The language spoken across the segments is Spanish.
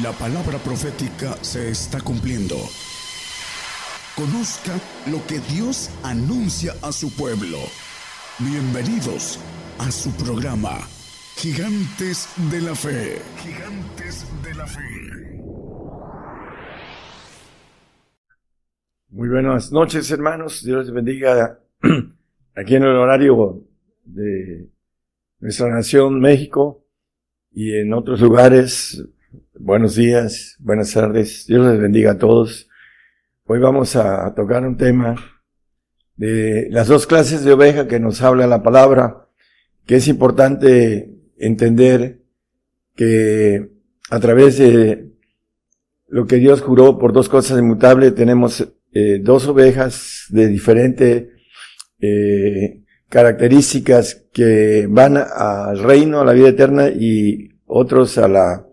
La palabra profética se está cumpliendo. Conozca lo que Dios anuncia a su pueblo. Bienvenidos a su programa, Gigantes de la Fe. Gigantes de la Fe. Muy buenas noches, hermanos. Dios les bendiga aquí en el horario de nuestra nación, México, y en otros lugares. Buenos días, buenas tardes. Dios les bendiga a todos. Hoy vamos a tocar un tema de las dos clases de oveja que nos habla la palabra, que es importante entender que a través de lo que Dios juró por dos cosas inmutables, tenemos eh, dos ovejas de diferente eh, características que van al reino, a la vida eterna y otros a la,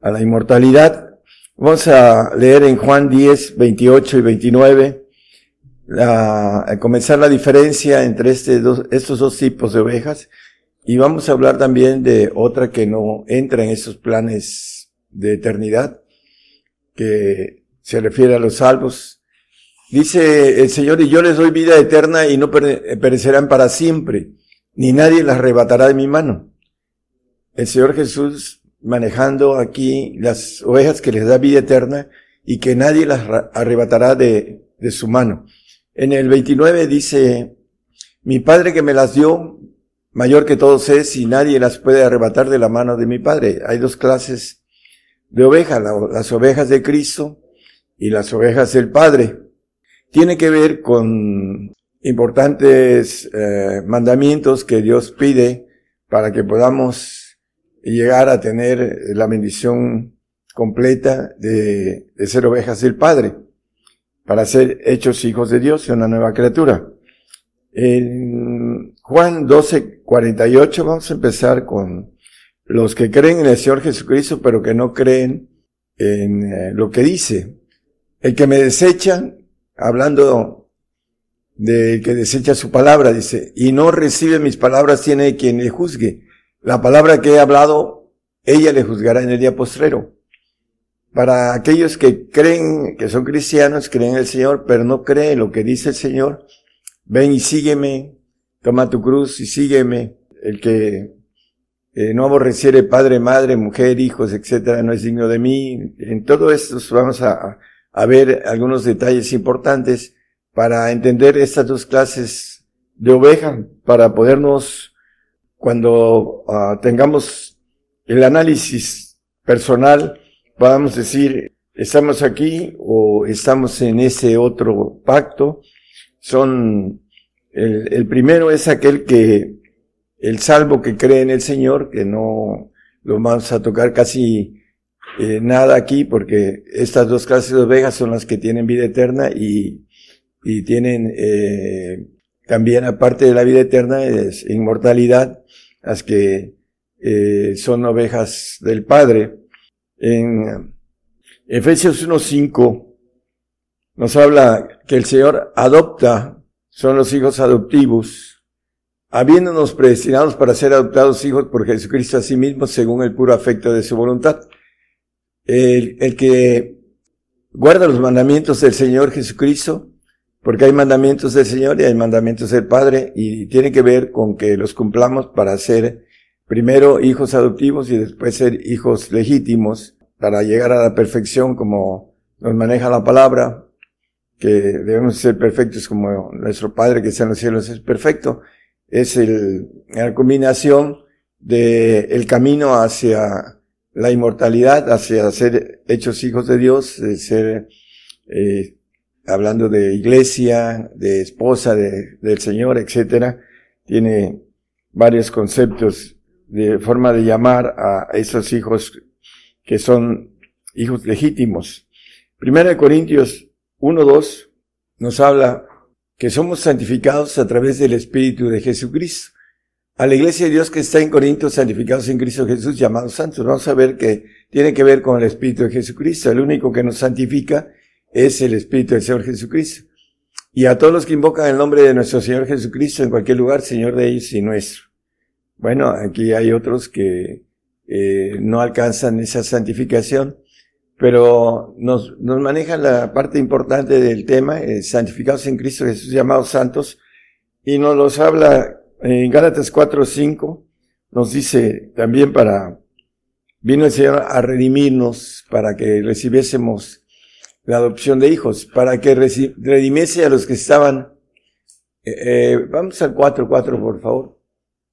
a la inmortalidad. Vamos a leer en Juan 10, 28 y 29, a comenzar la diferencia entre este estos dos tipos de ovejas y vamos a hablar también de otra que no entra en esos planes de eternidad, que se refiere a los salvos, Dice el Señor, y yo les doy vida eterna y no perecerán para siempre, ni nadie las arrebatará de mi mano. El Señor Jesús manejando aquí las ovejas que les da vida eterna y que nadie las arrebatará de, de su mano. En el 29 dice, mi Padre que me las dio, mayor que todos es y nadie las puede arrebatar de la mano de mi Padre. Hay dos clases de ovejas, las ovejas de Cristo y las ovejas del Padre tiene que ver con importantes eh, mandamientos que Dios pide para que podamos llegar a tener la bendición completa de, ser ovejas del Padre, para ser hechos hijos de Dios y una nueva criatura. En Juan 12, 48 vamos a empezar con los que creen en el Señor Jesucristo, pero que no creen en eh, lo que dice. El que me desecha hablando de que desecha su palabra, dice, y no recibe mis palabras, tiene quien le juzgue. La palabra que he hablado, ella le juzgará en el día postrero. Para aquellos que creen, que son cristianos, creen en el Señor, pero no creen lo que dice el Señor, ven y sígueme, toma tu cruz y sígueme. El que eh, no aborreciere padre, madre, mujer, hijos, etcétera, no es digno de mí. En todo esto vamos a, ver algunos detalles importantes para entender estas dos clases de oveja, para podernos, cuando ah, tengamos el análisis personal, podamos decir, estamos aquí o estamos en ese otro pacto. Son, el, el primero es aquel que, el salvo que cree en el Señor, que no lo vamos a tocar casi eh, nada aquí porque estas dos clases de ovejas son las que tienen vida eterna y, y tienen eh, también aparte de la vida eterna es inmortalidad las que eh, son ovejas del Padre. En Efesios 1.5 nos habla que el Señor adopta, son los hijos adoptivos, habiéndonos predestinados para ser adoptados hijos por Jesucristo a sí mismo según el puro afecto de su voluntad el, el que guarda los mandamientos del Señor Jesucristo, porque hay mandamientos del Señor y hay mandamientos del Padre, y tiene que ver con que los cumplamos para ser primero hijos adoptivos y después ser hijos legítimos, para llegar a la perfección como nos maneja la palabra, que debemos ser perfectos como nuestro Padre que está en los cielos es perfecto. Es el, la combinación de el camino hacia la inmortalidad hacia ser hechos hijos de Dios, de ser, eh, hablando de iglesia, de esposa de, del Señor, etcétera, tiene varios conceptos de forma de llamar a esos hijos que son hijos legítimos. Primera de Corintios 1.2 nos habla que somos santificados a través del Espíritu de Jesucristo a la iglesia de Dios que está en Corinto, santificados en Cristo Jesús, llamados santos. Vamos a ver que tiene que ver con el Espíritu de Jesucristo. El único que nos santifica es el Espíritu del Señor Jesucristo. Y a todos los que invocan el nombre de nuestro Señor Jesucristo en cualquier lugar, Señor de ellos y nuestro. Bueno, aquí hay otros que eh, no alcanzan esa santificación, pero nos, nos manejan la parte importante del tema, eh, santificados en Cristo Jesús, llamados santos, y nos los habla en Gálatas 4, 5, nos dice también para, vino el Señor a redimirnos para que recibiésemos la adopción de hijos, para que redimiese a los que estaban, eh, eh vamos al 4, 4 por favor.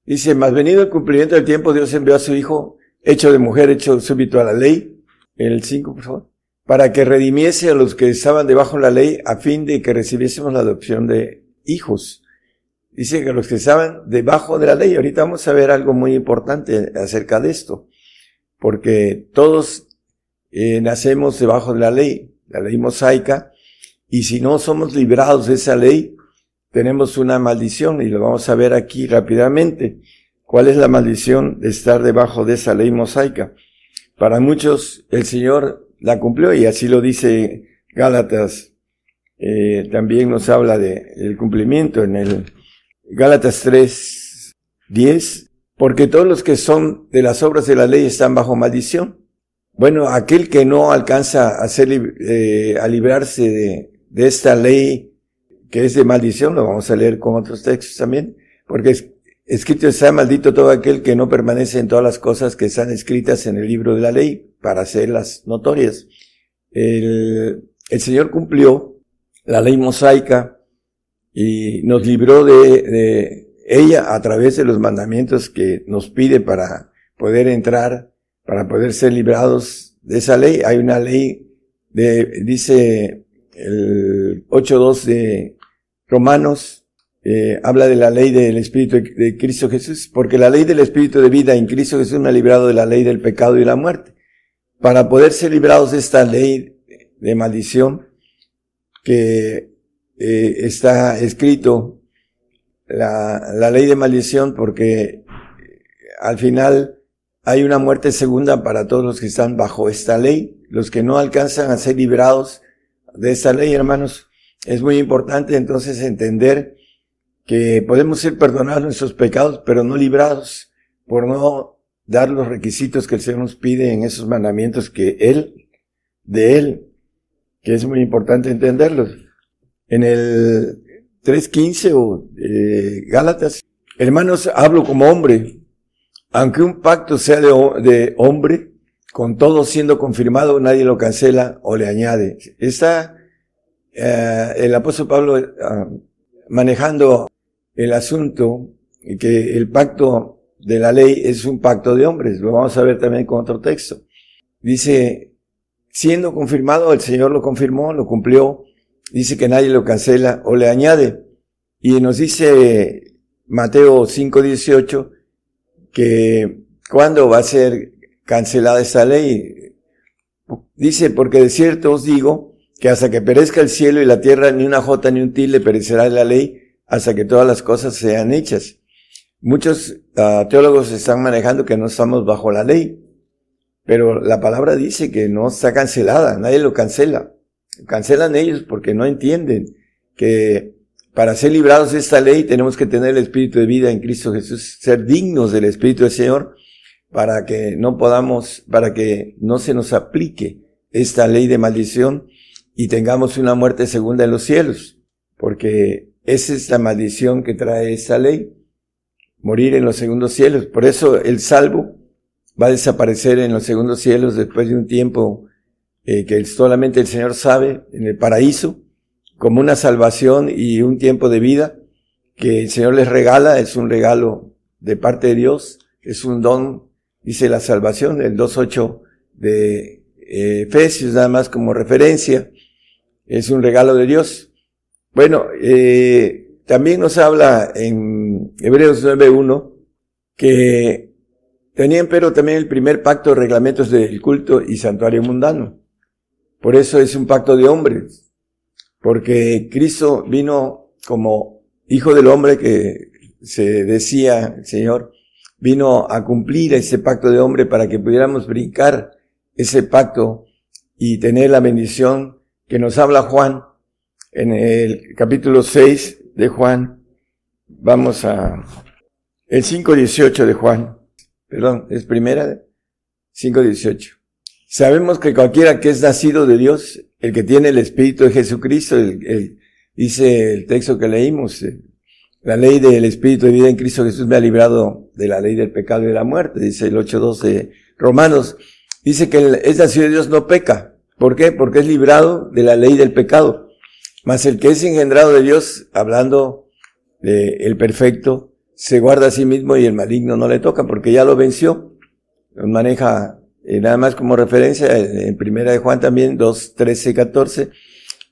Dice, más venido el cumplimiento del tiempo, Dios envió a su Hijo, hecho de mujer, hecho súbito a la ley, el 5 por favor, para que redimiese a los que estaban debajo de la ley, a fin de que recibiésemos la adopción de hijos. Dice que los que estaban debajo de la ley, ahorita vamos a ver algo muy importante acerca de esto, porque todos eh, nacemos debajo de la ley, la ley mosaica, y si no somos librados de esa ley, tenemos una maldición, y lo vamos a ver aquí rápidamente. ¿Cuál es la maldición de estar debajo de esa ley mosaica? Para muchos el Señor la cumplió y así lo dice Gálatas. Eh, también nos habla de el cumplimiento en el Gálatas 3, 10, porque todos los que son de las obras de la ley están bajo maldición. Bueno, aquel que no alcanza a, eh, a librarse de, esta ley que es de maldición, lo vamos a leer con otros textos también, porque es, escrito está maldito todo aquel que no permanece en todas las cosas que están escritas en el libro de la ley para hacerlas notorias. El, Señor cumplió la ley mosaica y nos libró de ella a través de los mandamientos que nos pide para poder entrar, para poder ser librados de esa ley. Hay una ley de, dice el 8.2 de Romanos, eh, habla de la ley del Espíritu de Cristo Jesús, porque la ley del Espíritu de vida en Cristo Jesús me ha librado de la ley del pecado y la muerte. Para poder ser librados de esta ley de maldición, que eh, está escrito la, la ley de maldición porque al final hay una muerte segunda para todos los que están bajo esta ley, los que no alcanzan a ser librados de esta ley, hermanos. Es muy importante entonces entender que podemos ser perdonados nuestros pecados, pero no librados por no dar los requisitos que el Señor nos pide en esos mandamientos que Él, de Él, que es muy importante entenderlos en el 3.15 o eh, Gálatas, hermanos, hablo como hombre, aunque un pacto sea de, hombre, con todo siendo confirmado, nadie lo cancela o le añade. Está eh, el apóstol Pablo eh, manejando el asunto que el pacto de la ley es un pacto de hombres. Lo vamos a ver también con otro texto. Dice, siendo confirmado, el Señor lo confirmó, lo cumplió, dice que nadie lo cancela o le añade. Y nos dice Mateo 5:18 que cuándo va a ser cancelada esa ley. Dice, porque de cierto os digo que hasta que perezca el cielo y la tierra, ni una jota ni un tilde perecerá la ley hasta que todas las cosas sean hechas. Muchos ah, teólogos están manejando que no estamos bajo la ley, pero la palabra dice que no está cancelada, nadie lo cancela cancelan ellos porque no entienden que para ser librados de esta ley tenemos que tener el Espíritu de vida en Cristo Jesús, ser dignos del Espíritu del Señor para que no podamos, para que no se nos aplique esta ley de maldición y tengamos una muerte segunda en los cielos, porque esa es la maldición que trae esta ley, morir en los segundos cielos. Por eso el salvo va a desaparecer en los segundos cielos después de un tiempo eh, que solamente el Señor sabe en el paraíso, como una salvación y un tiempo de vida que el Señor les regala, es un regalo de parte de Dios, es un don, dice la salvación, el 2.8 de eh, Efesios, nada más como referencia, es un regalo de Dios. Bueno, eh, también nos habla en Hebreos 9.1 que tenían pero también el primer pacto de reglamentos del culto y santuario mundano. Por eso es un pacto de hombres, porque Cristo vino como hijo del hombre que se decía Señor, vino a cumplir ese pacto de hombre para que pudiéramos brincar ese pacto y tener la bendición que nos habla Juan en el capítulo 6 de Juan. Vamos a el 5.18 de Juan. Perdón, es primera, 5.18. Sabemos que cualquiera que es nacido de Dios, el que tiene el Espíritu de Jesucristo, el, dice el texto que leímos, eh, la ley del Espíritu de vida en Cristo Jesús me ha librado de la ley del pecado y de la muerte, dice el 8.12 de Romanos. Dice que el, es nacido de Dios no peca. ¿Por qué? Porque es librado de la ley del pecado. Mas el que es engendrado de Dios, hablando de el perfecto, se guarda a sí mismo y el maligno no le toca porque ya lo venció. Maneja eh, nada más como referencia, en primera de Juan también, 2, 13, 14,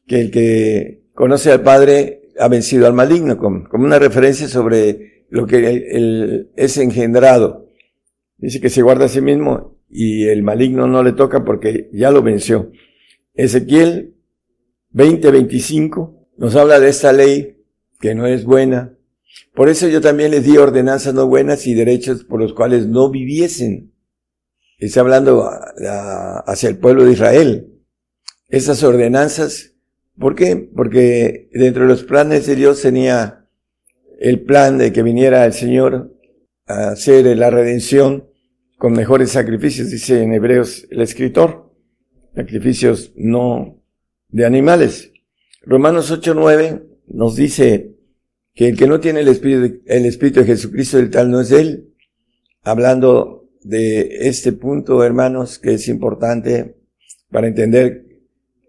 que el que conoce al Padre ha vencido al maligno, como, como una referencia sobre lo que el, es engendrado. Dice que se guarda a sí mismo y el maligno no le toca porque ya lo venció. Ezequiel 20, 25 nos habla de esta ley que no es buena. Por eso yo también les di ordenanzas no buenas y derechos por los cuales no viviesen Está hablando hacia el pueblo de Israel. Esas ordenanzas, ¿por qué? Porque dentro de los planes de Dios tenía el plan de que viniera el Señor a hacer la redención con mejores sacrificios, dice en Hebreos el escritor, sacrificios no de animales. Romanos 8:9 nos dice que el que no tiene el espíritu, el espíritu de Jesucristo, el tal no es él, hablando de este punto, hermanos, que es importante para entender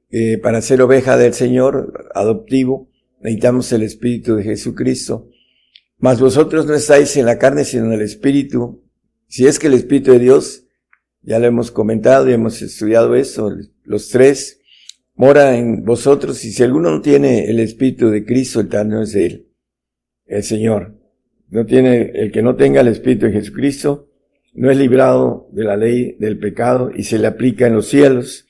que para ser oveja del Señor adoptivo necesitamos el Espíritu de Jesucristo. Mas vosotros no estáis en la carne, sino en el Espíritu. Si es que el Espíritu de Dios, ya lo hemos comentado y hemos estudiado eso, los tres, mora en vosotros y si alguno no tiene el Espíritu de Cristo, el tal no es Él, el Señor. No tiene, el que no tenga el Espíritu de Jesucristo, no es librado de la ley del pecado y se le aplica en los cielos.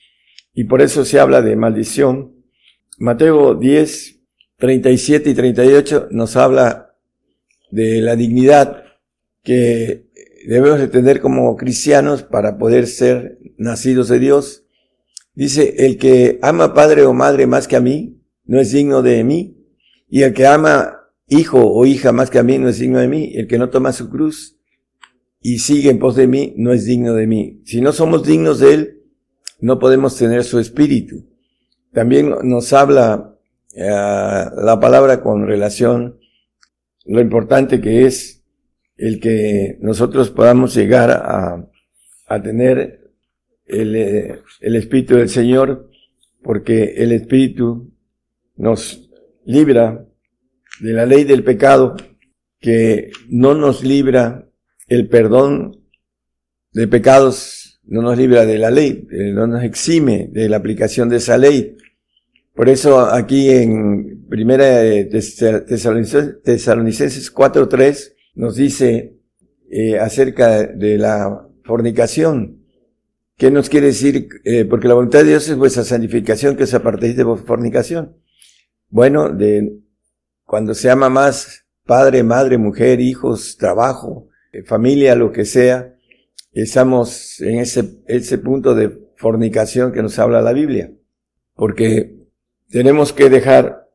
Y por eso se habla de maldición. Mateo 10, 37 y 38 nos habla de la dignidad que debemos de tener como cristianos para poder ser nacidos de Dios. Dice, el que ama padre o madre más que a mí, no es digno de mí. Y el que ama hijo o hija más que a mí, no es digno de mí. El que no toma su cruz y sigue en pos de mí, no es digno de mí. Si no somos dignos de Él, no podemos tener su espíritu. También nos habla eh, la palabra con relación lo importante que es el que nosotros podamos llegar a, a tener el, eh, el Espíritu del Señor, porque el Espíritu nos libra de la ley del pecado, que no nos libra el perdón de pecados no nos libra de la ley, eh, no nos exime de la aplicación de esa ley. Por eso aquí en primera Tesalonicenses 4.3 nos dice eh, acerca de la fornicación. ¿Qué nos quiere decir? Eh, porque la voluntad de Dios es vuestra santificación, que os apartéis de fornicación. Bueno, de cuando se ama más padre, madre, mujer, hijos, trabajo, familia, lo que sea, estamos en ese, ese punto de fornicación que nos habla la Biblia. Porque tenemos que dejar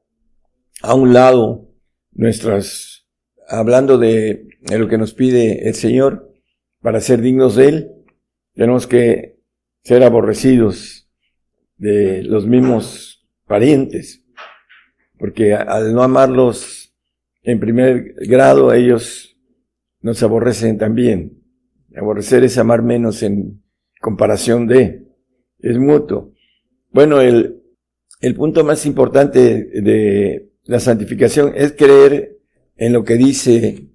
a un lado nuestras, hablando de, de lo que nos pide el Señor, para ser dignos de Él, tenemos que ser aborrecidos de los mismos parientes, porque al no amarlos en primer grado, ellos nos aborrecen también. Aborrecer es amar menos en comparación de, es mutuo. Bueno, el, el punto más importante de la santificación es creer en lo que dice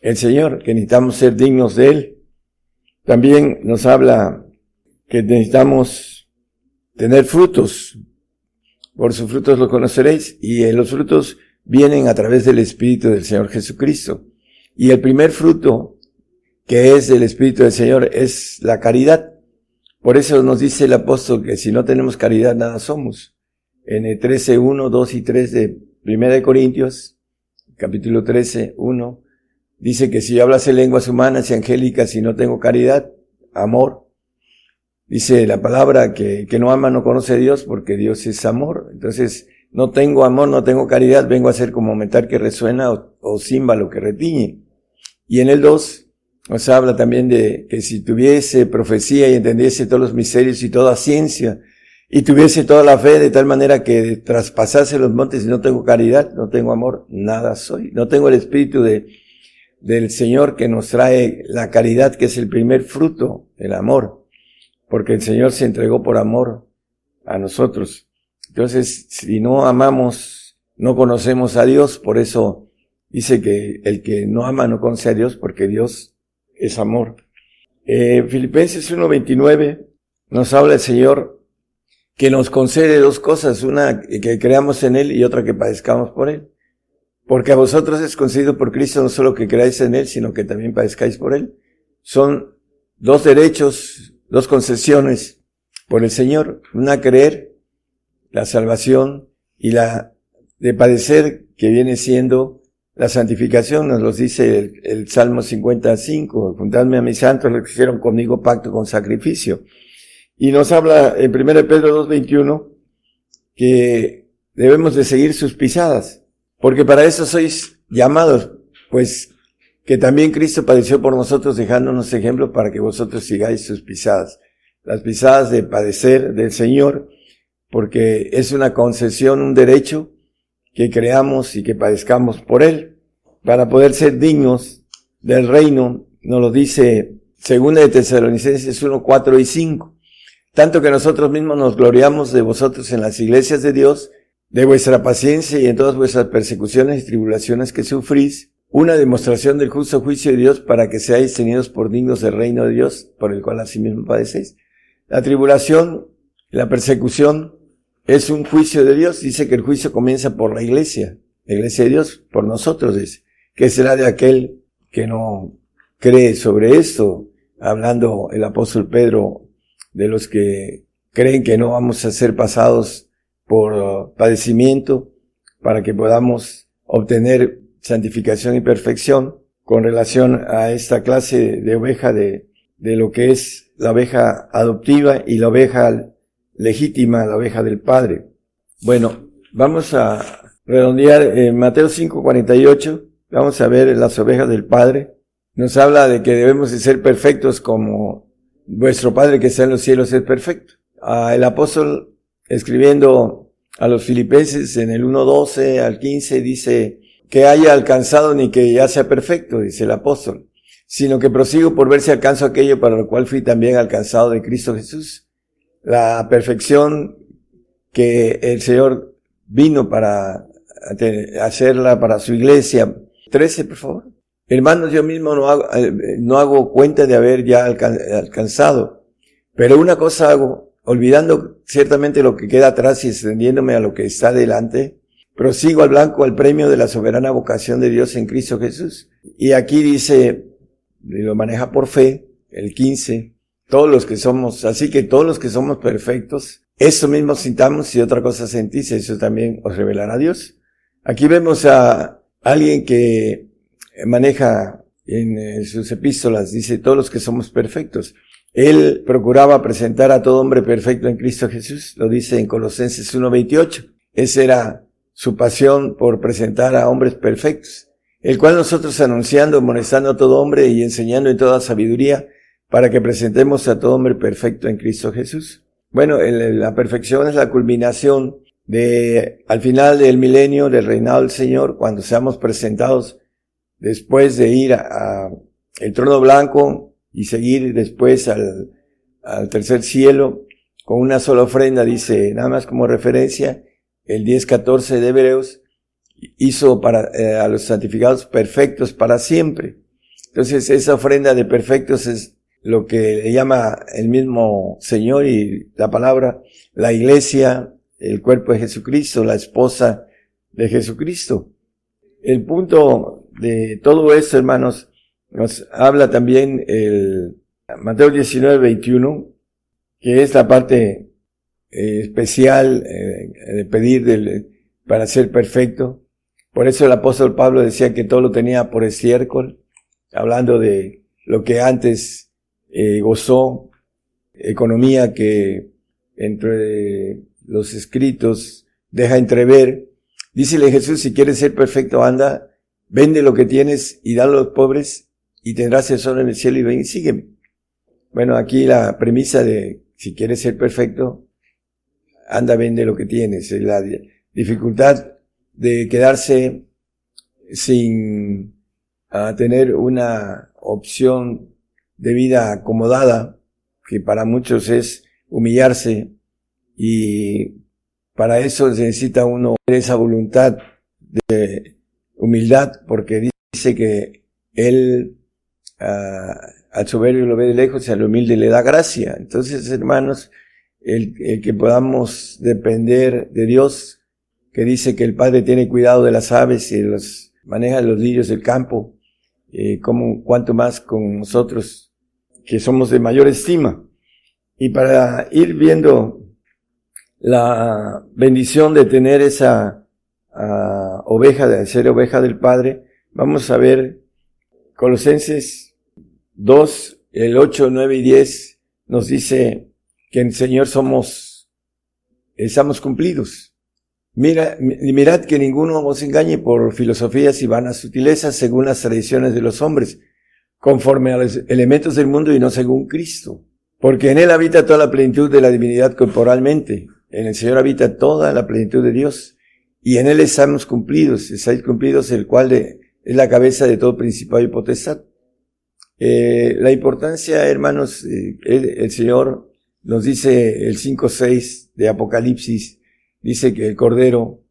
el Señor, que necesitamos ser dignos de Él. También nos habla que necesitamos tener frutos. Por sus frutos lo conoceréis y los frutos vienen a través del Espíritu del Señor Jesucristo. Y el primer fruto que es del Espíritu del Señor es la caridad. Por eso nos dice el apóstol que si no tenemos caridad nada somos. En el 13, 1, 2 y 3 de Primera de Corintios, capítulo 13, 1, dice que si yo hablase lenguas humanas y angélicas y no tengo caridad, amor, dice la palabra que, que no ama no conoce a Dios porque Dios es amor. Entonces, no tengo amor, no tengo caridad, vengo a ser como metal que resuena o, o címbalo que retiñe. Y en el 2 nos habla también de que si tuviese profecía y entendiese todos los misterios y toda ciencia, y tuviese toda la fe de tal manera que traspasase los montes y no tengo caridad, no tengo amor, nada soy. No tengo el espíritu de, del Señor que nos trae la caridad, que es el primer fruto, el amor. Porque el Señor se entregó por amor a nosotros. Entonces, si no amamos, no conocemos a Dios, por eso dice que el que no ama no conoce a Dios, porque Dios es amor. Eh, Filipenses 1.29 nos habla el Señor que nos concede dos cosas, una que creamos en Él y otra que padezcamos por Él. Porque a vosotros es concedido por Cristo no solo que creáis en Él, sino que también padezcáis por Él. Son dos derechos, dos concesiones por el Señor. Una creer, la salvación, y la de padecer, que viene siendo la santificación. Nos lo dice el, el Salmo 55. Juntadme a mis santos, los que hicieron conmigo pacto con sacrificio. Y nos habla en 1 Pedro 2.21 que debemos de seguir sus pisadas, porque para eso sois llamados, pues que también Cristo padeció por nosotros dejándonos ejemplo para que vosotros sigáis sus pisadas. Las pisadas de padecer del Señor, porque es una concesión, un derecho que creamos y que padezcamos por Él, para poder ser dignos del reino, nos lo dice segunda de Tesalonicenses 1, 4 y 5 tanto que nosotros mismos nos gloriamos de vosotros en las iglesias de Dios, de vuestra paciencia y en todas vuestras persecuciones y tribulaciones que sufrís, una demostración del justo juicio de Dios para que seáis tenidos por dignos del reino de Dios, por el cual asimismo padecéis. La tribulación, la persecución, es un juicio de Dios. Dice que el juicio comienza por la iglesia, la iglesia de Dios, por nosotros, dice. que será de aquel que no cree sobre esto? Hablando el apóstol Pedro de los que creen que no vamos a ser pasados por padecimiento para que podamos obtener santificación y perfección con relación a esta clase de oveja de, de lo que es la oveja adoptiva y la oveja legítima, la oveja del Padre. Bueno, vamos a redondear en Mateo 5:48, vamos a ver las ovejas del Padre. Nos habla de que debemos de ser perfectos como vuestro Padre que está en los cielos es perfecto. Ah, el apóstol escribiendo a los filipenses en el 1.12 al 15 dice que haya alcanzado ni que ya sea perfecto, dice el apóstol, sino que prosigo por ver si alcanzo aquello para lo cual fui también alcanzado de Cristo Jesús. La perfección que el Señor vino para hacerla para su iglesia. 13, por favor. Hermanos, yo mismo no hago, eh, no hago cuenta de haber ya alcanzado, pero una cosa hago, olvidando ciertamente lo que queda atrás y extendiéndome a lo que está delante, prosigo al blanco al premio de la soberana vocación de Dios en Cristo Jesús. Y aquí dice, lo maneja por fe, el 15, todos los que somos, así que todos los que somos perfectos, eso mismo sintamos y otra cosa sentís, eso también os revelará Dios. Aquí vemos a alguien que maneja en eh, sus epístolas, dice, todos los que somos perfectos. Él procuraba presentar a todo hombre perfecto en Cristo Jesús, lo dice en Colosenses 1.28. Esa era su pasión por presentar a hombres perfectos, el cual nosotros anunciando, amonestando a todo hombre y enseñando en toda sabiduría, para que presentemos a todo hombre perfecto en Cristo Jesús. Bueno, la perfección es la culminación de, al final del milenio, del reinado del Señor, cuando seamos presentados después de ir a, el trono blanco y seguir después al, tercer cielo con una sola ofrenda, dice, nada más como referencia, el 10-14 de Hebreos hizo para, eh, a los santificados perfectos para siempre. Entonces esa ofrenda de perfectos es lo que le llama el mismo Señor y la palabra, la iglesia, el cuerpo de Jesucristo, la esposa de Jesucristo. El punto de todo esto, hermanos, nos habla también el Mateo 19, 21, que es la parte eh, especial eh, de pedir para ser perfecto. Por eso el apóstol Pablo decía que todo lo tenía por estiércol, hablando de lo que antes eh, gozó, economía que entre los escritos deja entrever. Dícele Jesús, si quieres ser perfecto, anda Vende lo que tienes y da a los pobres y tendrás tesoro en el cielo y ven y sígueme. Bueno, aquí la premisa de si quieres ser perfecto, anda, vende lo que tienes. La dificultad de quedarse sin ah, tener una opción de vida acomodada, que para muchos es humillarse y para eso necesita uno esa voluntad de humildad, porque dice que él uh, al soberbio lo ve de lejos y al humilde le da gracia. Entonces, hermanos, el, el, que podamos depender de Dios, que dice que el Padre tiene cuidado de las aves y los maneja los lirios del campo, eh, como cuanto más con nosotros, que somos de mayor estima. Y para ir viendo la bendición de tener esa uh, oveja, de ser oveja del Padre, vamos a ver Colosenses 2, el 8, 9 y 10 nos dice que en el Señor somos, estamos cumplidos. Mira, mirad que ninguno os engañe por filosofías y vanas sutilezas según las tradiciones de los hombres, conforme a los elementos del mundo y no según Cristo. Porque en Él habita toda la plenitud de la divinidad corporalmente, en el Señor habita toda la plenitud de Dios y en Él estamos cumplidos, estáis cumplidos, el cual es la cabeza de todo principado y potestad. Eh, la importancia, hermanos, eh, el, Señor nos dice el 5.6 de Apocalipsis, dice que el Cordero,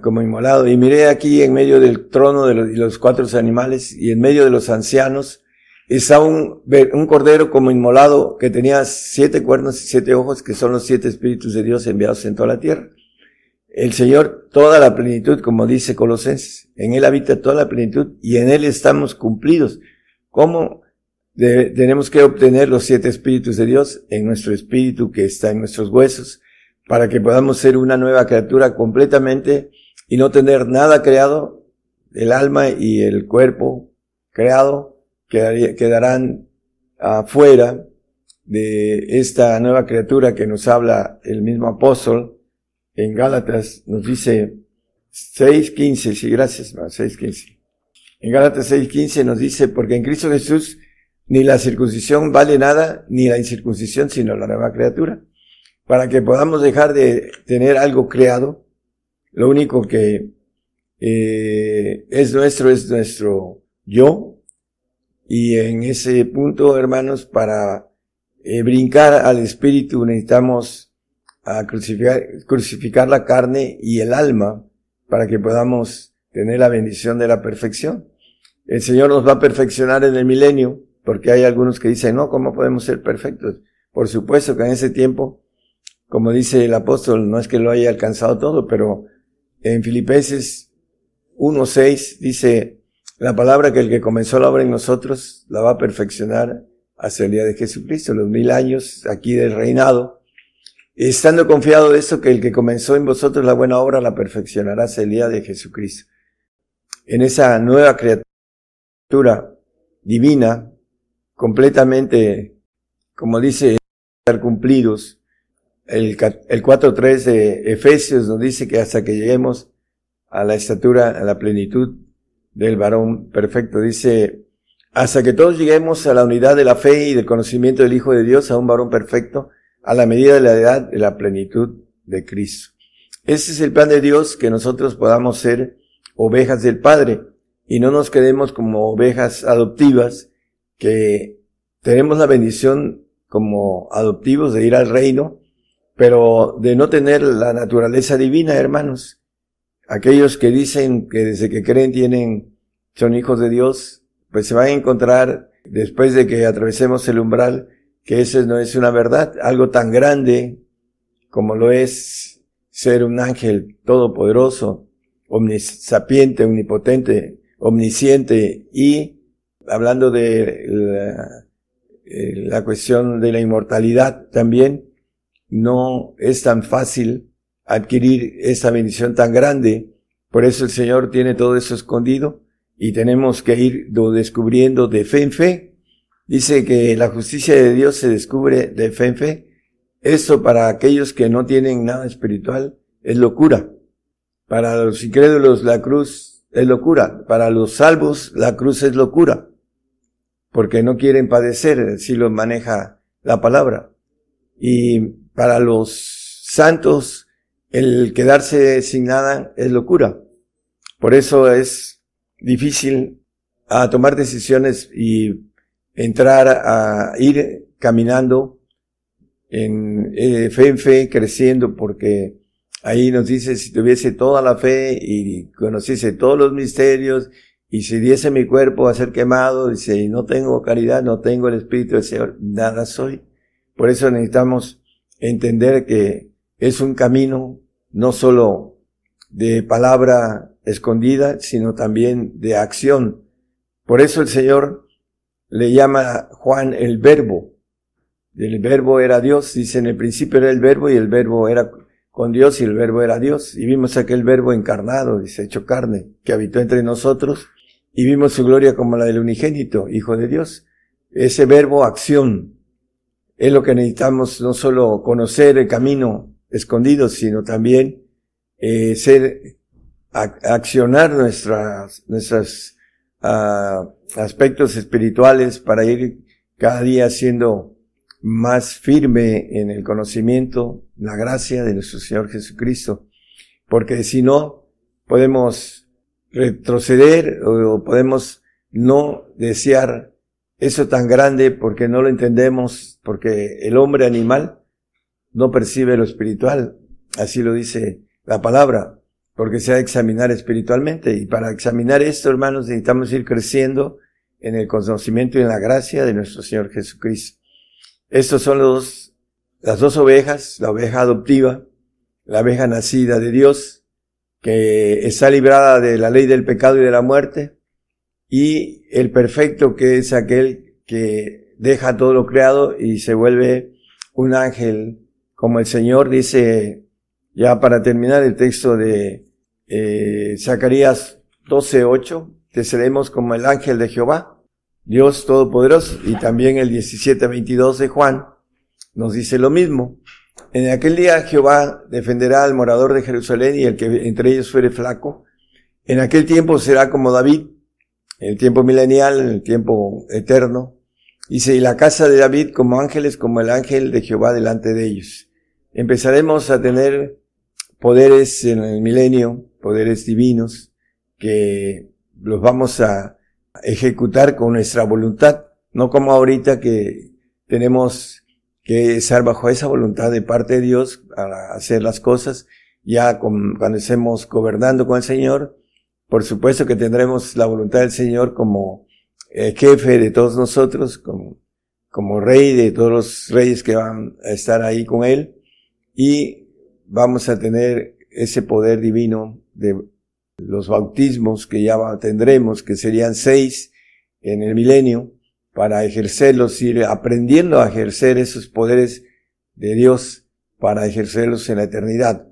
como inmolado, y miré aquí en medio del trono de los, los cuatro animales y en medio de los ancianos, está un, un cordero como inmolado que tenía siete cuernos y siete ojos, que son los siete espíritus de Dios enviados en toda la tierra. El Señor, toda la plenitud, como dice Colosenses, en Él habita toda la plenitud y en Él estamos cumplidos. ¿Cómo tenemos que obtener los siete espíritus de Dios? En nuestro espíritu que está en nuestros huesos, para que podamos ser una nueva criatura completamente y no tener nada creado, el alma y el cuerpo creado quedarán afuera de esta nueva criatura que nos habla el mismo apóstol en Gálatas, nos dice 6.15, sí, gracias, 6.15. En Gálatas 6.15 nos dice, porque en Cristo Jesús ni la circuncisión vale nada, ni la incircuncisión, sino la nueva criatura. Para que podamos dejar de tener algo creado, lo único que eh, es nuestro es nuestro yo, y en ese punto, hermanos, para eh, brincar al espíritu necesitamos a crucificar, crucificar la carne y el alma para que podamos tener la bendición de la perfección. El Señor nos va a perfeccionar en el milenio, porque hay algunos que dicen, no, ¿cómo podemos ser perfectos? Por supuesto que en ese tiempo, como dice el apóstol, no es que lo haya alcanzado todo, pero en Filipenses 1.6 dice, la palabra que el que comenzó la obra en nosotros la va a perfeccionar hasta el día de Jesucristo, los mil años aquí del reinado. Estando confiado de eso, que el que comenzó en vosotros la buena obra la perfeccionará hasta el día de Jesucristo. En esa nueva criatura divina, completamente, como dice, estar cumplidos. El, el 4.3 de Efesios nos dice que hasta que lleguemos a la estatura, a la plenitud del varón perfecto. Dice, hasta que todos lleguemos a la unidad de la fe y del conocimiento del Hijo de Dios, a un varón perfecto, a la medida de la edad de la plenitud de Cristo. Ese es el plan de Dios, que nosotros podamos ser ovejas del Padre y no nos quedemos como ovejas adoptivas, que tenemos la bendición como adoptivos de ir al reino, pero de no tener la naturaleza divina, hermanos. Aquellos que dicen que desde que creen tienen, son hijos de Dios, pues se van a encontrar después de que atravesemos el umbral que eso no es una verdad, algo tan grande como lo es ser un ángel todopoderoso, omnisapiente, omnipotente, omnisciente y hablando de la, eh, la cuestión de la inmortalidad también, no es tan fácil adquirir esa bendición tan grande. Por eso el Señor tiene todo eso escondido y tenemos que ir descubriendo de fe en fe. Dice que la justicia de Dios se descubre de fe en fe. Esto para aquellos que no tienen nada espiritual es locura. Para los incrédulos la cruz es locura. Para los salvos la cruz es locura. porque no quieren padecer, así lo maneja la palabra. Y para los santos, el quedarse sin nada es locura. Por eso es difícil a tomar decisiones y entrar a ir caminando en eh, fe en fe, creciendo, porque ahí nos dice, si tuviese toda la fe y conociese todos los misterios, y si diese mi cuerpo a ser quemado, dice, y no tengo caridad, no tengo el Espíritu del Señor, nada soy. Por eso necesitamos entender que es un camino no solo de palabra escondida, sino también de acción. Por eso el Señor le llama a Juan el verbo. El verbo era Dios, dice en el principio era el verbo y el verbo era con Dios y el verbo era Dios. Y vimos aquel verbo encarnado, dice, hecho carne, que habitó entre nosotros y vimos su gloria como la del unigénito, Hijo de Dios. Ese verbo acción es lo que necesitamos no solo conocer el camino escondido, sino también eh, ser accionar nuestras, nuestros ah, aspectos espirituales para ir cada día siendo más firme en el conocimiento, la gracia de nuestro Señor Jesucristo. Porque si no, podemos retroceder o podemos no desear eso tan grande porque no lo entendemos, porque el hombre animal no percibe lo espiritual. Así lo dice la palabra porque se ha de examinar espiritualmente. Y para examinar esto, hermanos, necesitamos ir creciendo en el conocimiento y en la gracia de nuestro Señor Jesucristo. Estos son los, las dos ovejas, la oveja adoptiva, la oveja nacida de Dios, que está librada de la ley del pecado y de la muerte, y el perfecto que es aquel que deja todo lo creado y se vuelve un ángel, como el Señor dice ya para terminar el texto de eh, Zacarías 12.8, que seremos como el ángel de Jehová, Dios Todopoderoso, y también el 17.22 de Juan nos dice lo mismo. En aquel día Jehová defenderá al morador de Jerusalén y el que entre ellos fuere flaco. En aquel tiempo será como David, en el tiempo milenial, en el tiempo eterno. Dice, y la casa de David como ángeles, como el ángel de Jehová delante de ellos. Empezaremos a tener poderes en el milenio, poderes divinos, que los vamos a ejecutar con nuestra voluntad, no como ahorita que tenemos que estar bajo esa voluntad de parte de Dios para hacer las cosas, ya cuando estemos gobernando con el Señor, por supuesto que tendremos la voluntad del Señor como eh, jefe de todos nosotros, como, como rey de todos los reyes que van a estar ahí con Él, y vamos a tener ese poder divino de los bautismos que ya tendremos, que serían seis en el milenio, para ejercerlos, ir aprendiendo a ejercer esos poderes de Dios para ejercerlos en la eternidad.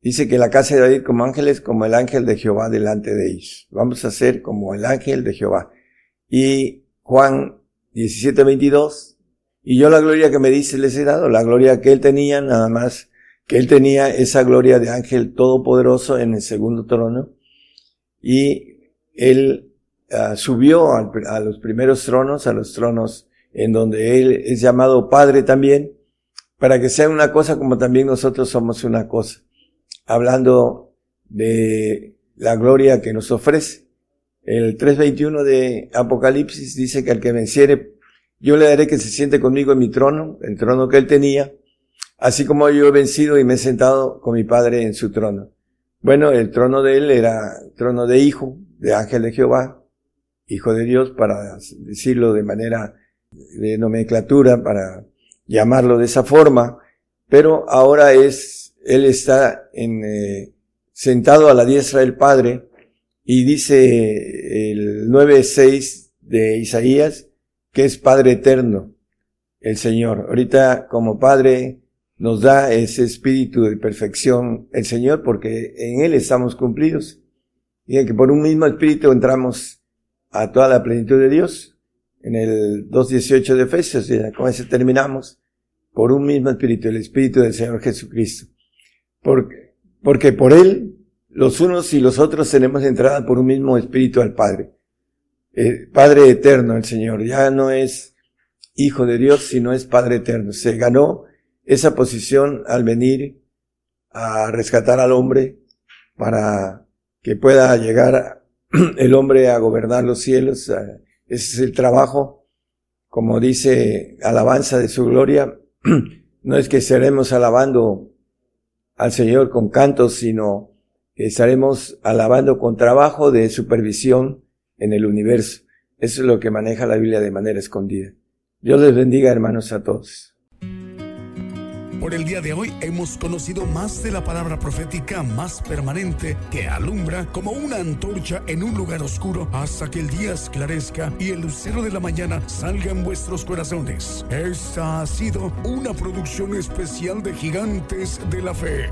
Dice que la casa de David como ángeles, como el ángel de Jehová delante de ellos. Vamos a ser como el ángel de Jehová. Y Juan 17, 22. Y yo la gloria que me dice les he dado, la gloria que él tenía, nada más que él tenía esa gloria de ángel todopoderoso en el segundo trono y él ah, subió a los primeros tronos, a los tronos en donde él es llamado Padre también, para que sea una cosa como también nosotros somos una cosa, hablando de la gloria que nos ofrece. El 3.21 de Apocalipsis dice que al que venciere, yo le daré que se siente conmigo en mi trono, el trono que él tenía, así como yo he vencido y me he sentado con mi Padre en su trono. Bueno, el trono de él era trono de hijo, de ángel de Jehová, hijo de Dios, para decirlo de manera de nomenclatura, para llamarlo de esa forma, pero ahora es, él está en, eh, sentado a la diestra del Padre, y dice el 9.6 de Isaías, que es Padre eterno, el Señor. Ahorita como Padre nos da ese espíritu de perfección el Señor porque en Él estamos cumplidos. Y que por un mismo espíritu entramos a toda la plenitud de Dios. En el 2.18 de Efesios, y con ese terminamos. Por un mismo espíritu, el espíritu del Señor Jesucristo. Porque, porque por Él, los unos y los otros tenemos entrada por un mismo espíritu al Padre. eh, Padre eterno el Señor, ya no es Hijo de Dios, sino es Padre eterno. Se ganó esa posición al venir a rescatar al hombre para que pueda llegar el hombre a gobernar los cielos. Ese es el trabajo, como dice, alabanza de su gloria. No es que estaremos alabando al Señor con cantos, sino estaremos alabando con trabajo de supervisión en el universo. Eso es lo que maneja la Biblia de manera escondida. Dios les bendiga, hermanos, a todos. Por el día de hoy hemos conocido más de la palabra profética más permanente que alumbra como una antorcha en un lugar oscuro hasta que el día esclarezca y el lucero de la mañana salga en vuestros corazones. Esta ha sido una producción especial de Gigantes de la Fe.